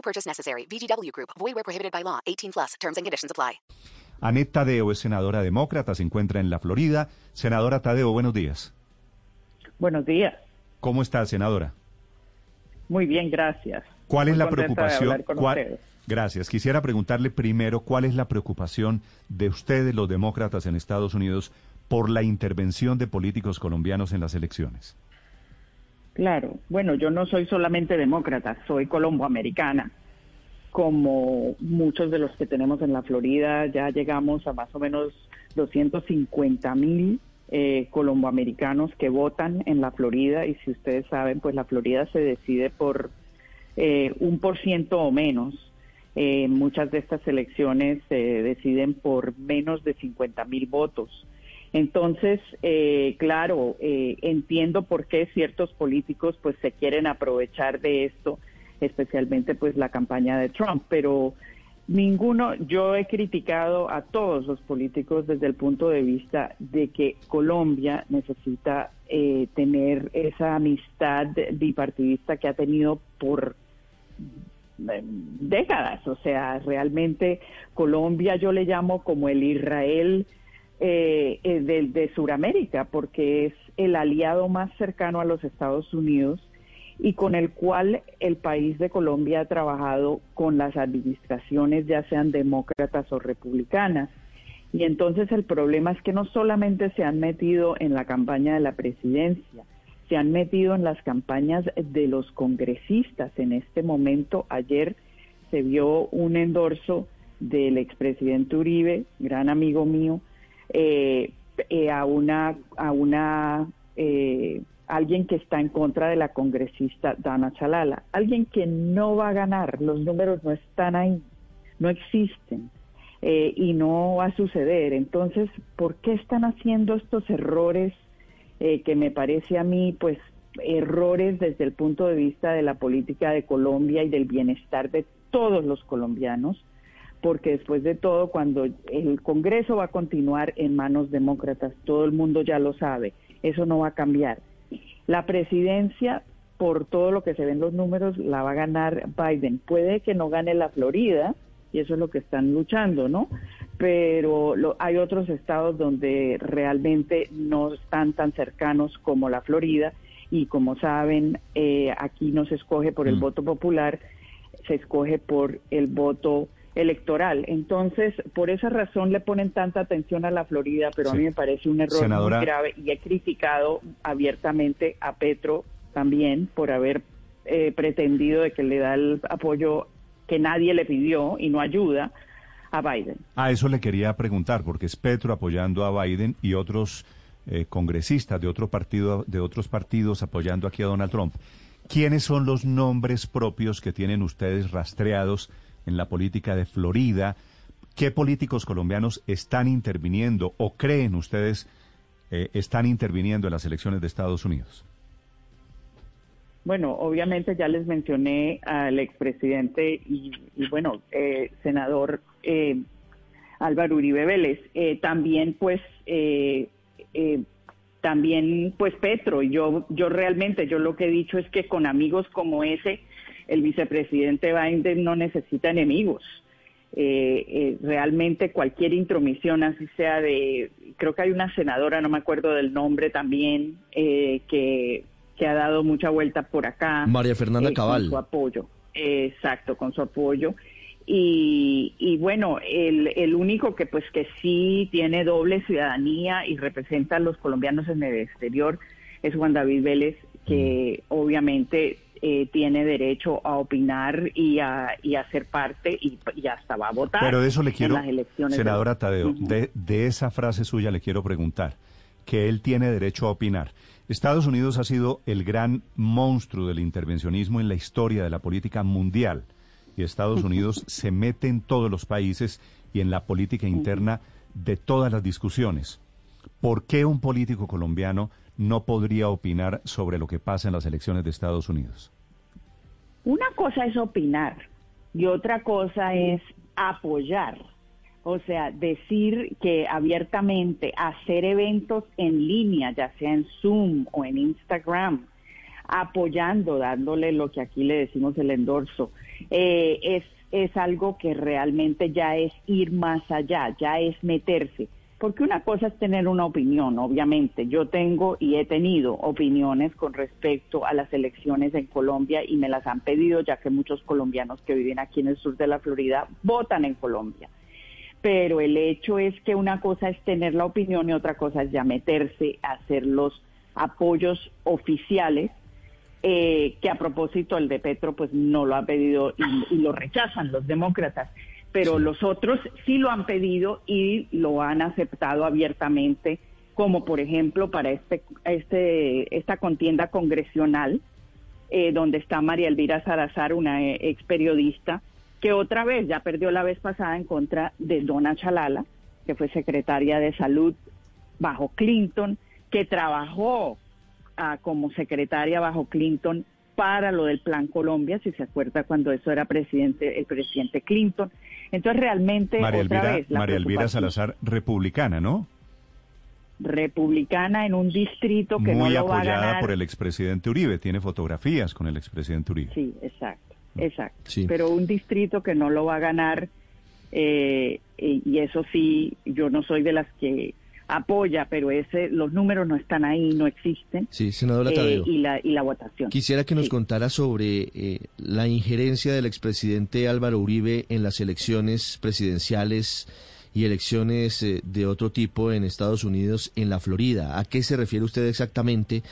No purchase necessary. VGW Group. Void where prohibited by law. 18 plus. Terms and conditions apply. Anet Tadeo es senadora demócrata, se encuentra en la Florida. Senadora Tadeo, buenos días. Buenos días. ¿Cómo está, senadora? Muy bien, gracias. ¿Cuál es la preocupación? hablar con ¿Cuál- ustedes. Gracias. Quisiera preguntarle primero cuál es la preocupación de ustedes, los demócratas en Estados Unidos, por la intervención de políticos colombianos en las elecciones. Claro. Bueno, yo no soy solamente demócrata, soy colomboamericana. Como muchos de los que tenemos en la Florida, ya llegamos a más o menos 250 mil eh, colomboamericanos que votan en la Florida y si ustedes saben, pues la Florida se decide por eh, un por ciento o menos. Eh, muchas de estas elecciones se deciden por menos de 50 mil votos. Entonces, eh, claro, eh, entiendo por qué ciertos políticos pues se quieren aprovechar de esto, especialmente pues la campaña de Trump, pero ninguno, yo he criticado a todos los políticos desde el punto de vista de que Colombia necesita eh, tener esa amistad bipartidista que ha tenido por eh, décadas. O sea, realmente Colombia yo le llamo como el Israel eh, eh, de, de Sudamérica, porque es el aliado más cercano a los Estados Unidos y con el cual el país de Colombia ha trabajado con las administraciones, ya sean demócratas o republicanas. Y entonces el problema es que no solamente se han metido en la campaña de la presidencia, se han metido en las campañas de los congresistas. En este momento, ayer se vio un endorso del expresidente Uribe, gran amigo mío, eh, eh, a una, a una eh, alguien que está en contra de la congresista Dana Chalala, alguien que no va a ganar, los números no están ahí, no existen eh, y no va a suceder. Entonces, ¿por qué están haciendo estos errores eh, que me parece a mí, pues, errores desde el punto de vista de la política de Colombia y del bienestar de todos los colombianos? Porque después de todo, cuando el Congreso va a continuar en manos demócratas, todo el mundo ya lo sabe, eso no va a cambiar. La presidencia, por todo lo que se ven los números, la va a ganar Biden. Puede que no gane la Florida, y eso es lo que están luchando, ¿no? Pero lo- hay otros estados donde realmente no están tan cercanos como la Florida, y como saben, eh, aquí no se escoge por el Mm. voto popular, se escoge por el voto electoral. Entonces, por esa razón le ponen tanta atención a la Florida, pero Sí. a mí me parece un error Senadora- muy grave y he criticado abiertamente a Petro también por haber eh, pretendido de que le da el apoyo que nadie le pidió y no ayuda a Biden. A eso le quería preguntar, porque es Petro apoyando a Biden y otros eh, congresistas de otro partido, de otros partidos apoyando aquí a Donald Trump. ¿Quiénes son los nombres propios que tienen ustedes rastreados en la política de Florida? ¿Qué políticos colombianos están interviniendo o creen ustedes eh, están interviniendo en las elecciones de Estados Unidos? Bueno, obviamente ya les mencioné al expresidente y, y bueno, eh, senador eh, Álvaro Uribe Vélez. Eh, también, pues, eh, eh, también, pues, Petro. Yo, yo realmente, yo lo que he dicho es que con amigos como ese, el vicepresidente Biden no necesita enemigos. Eh, eh, realmente cualquier intromisión, así sea de, creo que hay una senadora, no me acuerdo del nombre también, eh, que, que ha dado mucha vuelta por acá. María Fernanda eh, Cabal. Con su apoyo, exacto, con su apoyo. Y, y bueno, el, el único que pues que sí tiene doble ciudadanía y representa a los colombianos en el exterior es Juan David Vélez, que obviamente eh, tiene derecho a opinar y a, y a ser parte y, y hasta va a votar. Pero de eso le en quiero, las elecciones de- senadora Tadeo, de, de esa frase suya le quiero preguntar, que él tiene derecho a opinar. Estados Unidos ha sido el gran monstruo del intervencionismo en la historia de la política mundial. y Estados Unidos se mete en todos los países y en la política interna de todas las discusiones. ¿Por qué un político colombiano no podría opinar sobre lo que pasa en las elecciones de Estados Unidos? Una cosa es opinar y otra cosa es apoyar. O sea, decir que abiertamente hacer eventos en línea, ya sea en Zoom o en Instagram, apoyando, dándole lo que aquí le decimos el endorso, eh, es, es algo que realmente ya es ir más allá, ya es meterse. Porque una cosa es tener una opinión, obviamente. Yo tengo y he tenido opiniones con respecto a las elecciones en Colombia y me las han pedido ya que muchos colombianos que viven aquí en el sur de la Florida votan en Colombia. Pero el hecho es que una cosa es tener la opinión y otra cosa es ya meterse a hacer los apoyos oficiales eh, que a propósito el de Petro pues no lo ha pedido y, y lo rechazan los demócratas pero los otros sí lo han pedido y lo han aceptado abiertamente, como por ejemplo para este, este, esta contienda congresional, eh, donde está María Elvira Salazar, una eh, ex periodista, que otra vez ya perdió la vez pasada en contra de Donna Chalala, que fue secretaria de salud bajo Clinton, que trabajó ah, como secretaria bajo Clinton para lo del Plan Colombia, si se acuerda cuando eso era presidente el presidente Clinton. Entonces realmente María otra Elvira, vez la María Elvira Salazar, republicana, ¿no? republicana en un distrito que Muy no lo va a apoyada ganar. por el expresidente Uribe, tiene fotografías con el expresidente Uribe. Sí, exacto, exacto. Sí. Pero un distrito que no lo va a ganar eh, y y eso sí, yo no soy de las que apoya, pero ese los números no están ahí, no existen. Sí, senadora eh, Tadeo. y la y la votación. Quisiera que nos Sí. contara sobre eh, la injerencia del expresidente Álvaro Uribe en las elecciones presidenciales y elecciones eh, de otro tipo en Estados Unidos, en la Florida. ¿A qué se refiere usted exactamente?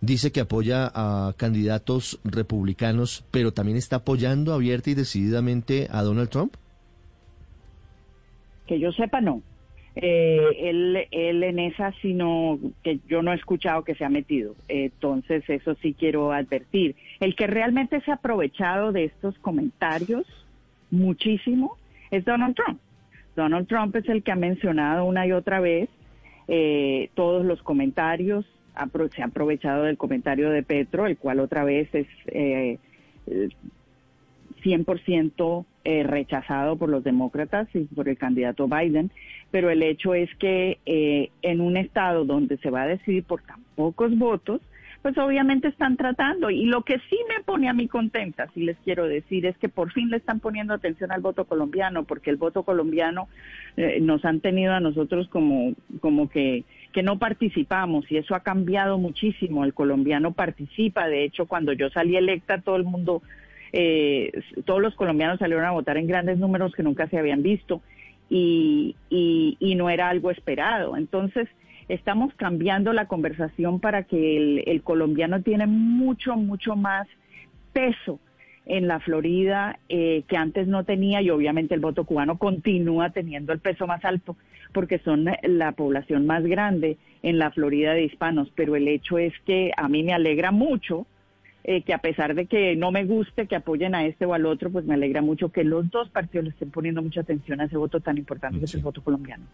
Dice que apoya a candidatos republicanos, pero también está apoyando abierta y decididamente a Donald Trump. Que yo sepa, no. Eh, él, él en esa sí no, que yo no he escuchado que se ha metido. Eh, entonces, eso sí quiero advertir. El que realmente se ha aprovechado de estos comentarios muchísimo es Donald Trump. Donald Trump es el que ha mencionado una y otra vez eh, todos los comentarios, se ha aprovechado del comentario de Petro, el cual otra vez es eh, 100% eh, rechazado por los demócratas y por el candidato Biden, pero el hecho es que eh, en un estado donde se va a decidir por tan pocos votos, pues obviamente están tratando. Y lo que sí me pone a mí contenta, si les quiero decir, es que por fin le están poniendo atención al voto colombiano, porque el voto colombiano eh, nos han tenido a nosotros como, como que, que no participamos y eso ha cambiado muchísimo. El colombiano participa, de hecho, cuando yo salí electa, todo el mundo eh, todos los colombianos salieron a votar en grandes números que nunca se habían visto y, y, no era algo esperado. Entonces, estamos cambiando la conversación para que el, el colombiano tiene mucho, mucho más peso en la Florida eh, que antes no tenía y obviamente el voto cubano continúa teniendo el peso más alto porque son la población más grande en la Florida de hispanos, pero el hecho es que a mí me alegra mucho eh, que a pesar de que no me guste que apoyen a este o al otro, pues me alegra mucho que los dos partidos le estén poniendo mucha atención a ese voto tan importante que es el voto colombiano.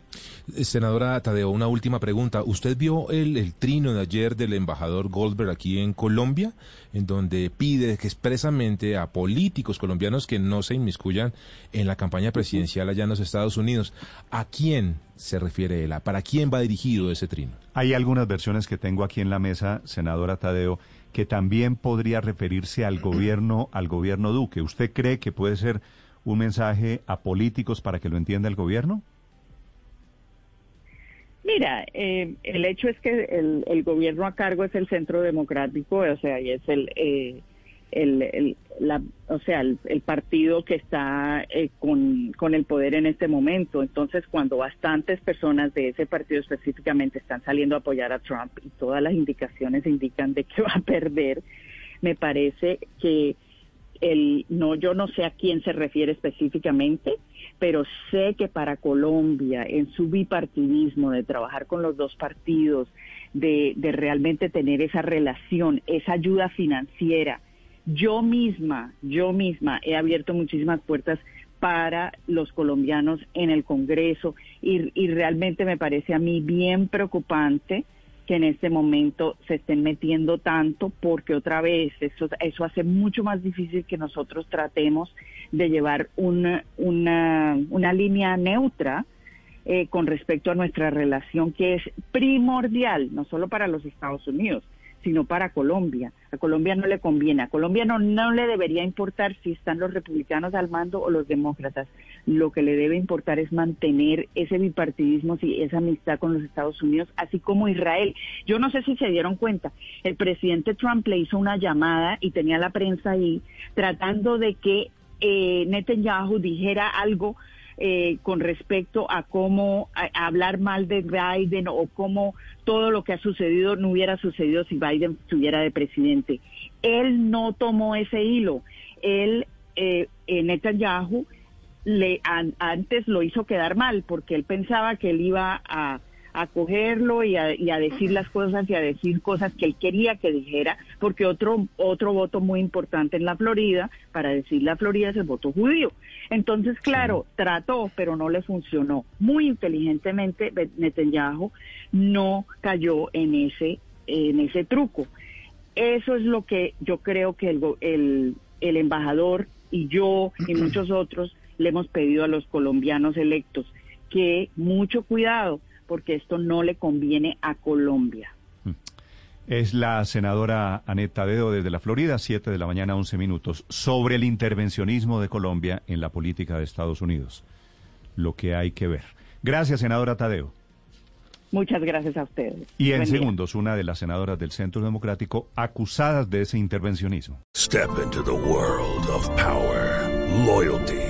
Eh, Senadora Tadeo, una última pregunta. ¿Usted vio el, el trino de ayer del embajador Goldberg aquí en Colombia, en donde pide que expresamente a políticos colombianos que no se inmiscuyan en la campaña presidencial allá en los Estados Unidos? ¿A quién se refiere él? ¿A ¿Para quién va dirigido ese trino? Hay algunas versiones que tengo aquí en la mesa, senadora Tadeo, que también podría referirse al gobierno, al gobierno Duque. ¿Usted cree que puede ser un mensaje a políticos para que lo entienda el gobierno? Mira, eh, el hecho es que el, gobierno a cargo es el Centro Democrático, o sea, y es el, eh, el, el- la, o sea, el, partido que está eh, con, con el poder en este momento. Entonces, cuando bastantes personas de ese partido específicamente están saliendo a apoyar a Trump y todas las indicaciones indican de que va a perder, me parece que el no yo no sé a quién se refiere específicamente, pero sé que para Colombia en su bipartidismo de trabajar con los dos partidos, de, de realmente tener esa relación, esa ayuda financiera Yo misma, yo misma he abierto muchísimas puertas para los colombianos en el Congreso y, realmente me parece a mí bien preocupante que en este momento se estén metiendo tanto porque otra vez eso, eso hace mucho más difícil que nosotros tratemos de llevar una, una, una línea neutra eh, con respecto a nuestra relación que es primordial, no solo para los Estados Unidos, sino para Colombia. A Colombia no le conviene, a Colombia no, no le debería importar si están los republicanos al mando o los demócratas. Lo que le debe importar es mantener ese bipartidismo y esa amistad con los Estados Unidos, así como Israel. Yo no sé si se dieron cuenta, el presidente Trump le hizo una llamada y tenía la prensa ahí tratando de que eh, Netanyahu dijera algo eh, con respecto a cómo hablar mal de Biden o cómo todo lo que ha sucedido no hubiera sucedido si Biden estuviera de presidente. Él no tomó ese hilo. Él, eh, Netanyahu, le, antes lo hizo quedar mal porque él pensaba que él iba a a cogerlo y a, decir las cosas y a decir cosas que él quería que dijera, porque otro, otro voto muy importante en la Florida, para decir la Florida es el voto judío. Entonces, claro, trató, pero no le funcionó. Muy inteligentemente Netanyahu no cayó en ese, en ese truco. Eso es lo que yo creo que el, el, el embajador y yo y muchos otros le hemos pedido a los colombianos electos, que mucho cuidado, porque esto no le conviene a Colombia. Mm. Es la senadora Aneta Dedo desde la Florida, 7 de la mañana, 11 minutos, sobre el intervencionismo de Colombia en la política de Estados Unidos. Lo que hay que ver. Gracias, senadora Tadeo. Muchas gracias a ustedes. Y en segundos, una de las senadoras del Centro Democrático acusadas de ese intervencionismo. Step into the world of power, loyalty.